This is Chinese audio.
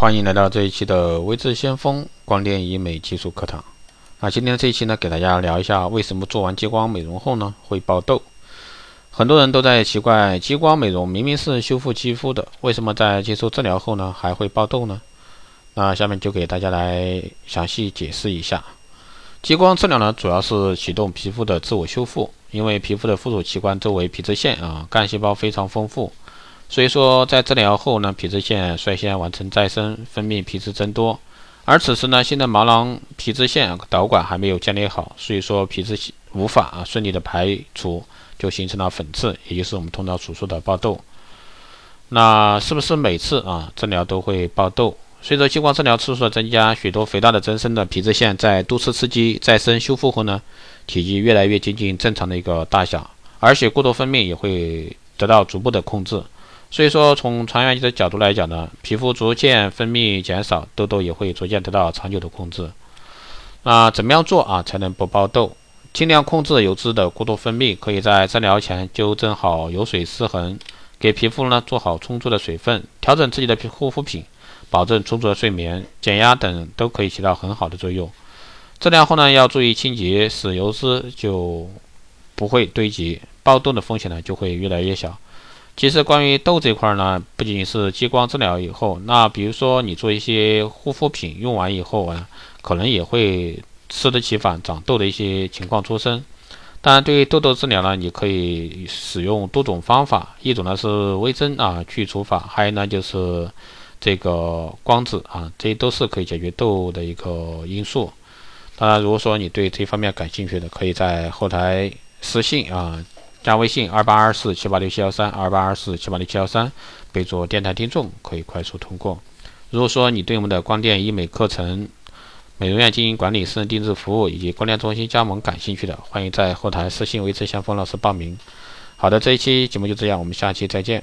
欢迎来到这一期的微智先锋光电医美技术课堂。那今天这一期呢，给大家聊一下为什么做完激光美容后呢会爆痘。很多人都在奇怪，激光美容明明是修复肌肤的，为什么在接受治疗后呢还会爆痘呢？那下面就给大家来详细解释一下。激光治疗呢，主要是启动皮肤的自我修复，因为皮肤的附属器官周围皮脂腺啊，干细胞非常丰富。所以说，在治疗后呢，皮脂腺率先完成再生，分泌皮脂增多。而此时呢，新的毛囊皮脂腺导管还没有建立好，所以说皮脂无法啊顺利的排除，就形成了粉刺，也就是我们通常所说的爆痘。那是不是每次啊治疗都会爆痘？随着激光治疗次数的增加，许多肥大的增生的皮脂腺在多次刺激再生修复后呢，体积越来越接近正常的一个大小，而且过多分泌也会得到逐步的控制。所以说，从长远的角度来讲呢，皮肤逐渐分泌减少，痘痘也会逐渐得到长久的控制。那怎么样做啊才能不爆痘？尽量控制油脂的过多分泌，可以在治疗前纠正好油水失衡，给皮肤呢做好充足的水分，调整自己的护肤品，保证充足的睡眠、减压等都可以起到很好的作用。治疗后呢要注意清洁，使油脂就不会堆积，爆痘的风险呢就会越来越小。其实关于痘这块呢，不仅仅是激光治疗以后，那比如说你做一些护肤品用完以后啊，可能也会适得其反，长痘的一些情况出生。当然，对于痘痘治疗呢，你可以使用多种方法，一种呢是微针啊去除法，还有呢就是这个光子啊，这些都是可以解决痘的一个因素。当然，如果说你对这方面感兴趣的，可以在后台私信啊。加微信二八二四七八六七幺三二八二四七八六七幺三，备注电台听众，可以快速通过。如果说你对我们的光电医美课程、美容院经营管理、私人定制服务以及光电中心加盟感兴趣的，欢迎在后台私信维持相锋老师报名。好的，这一期节目就这样，我们下期再见。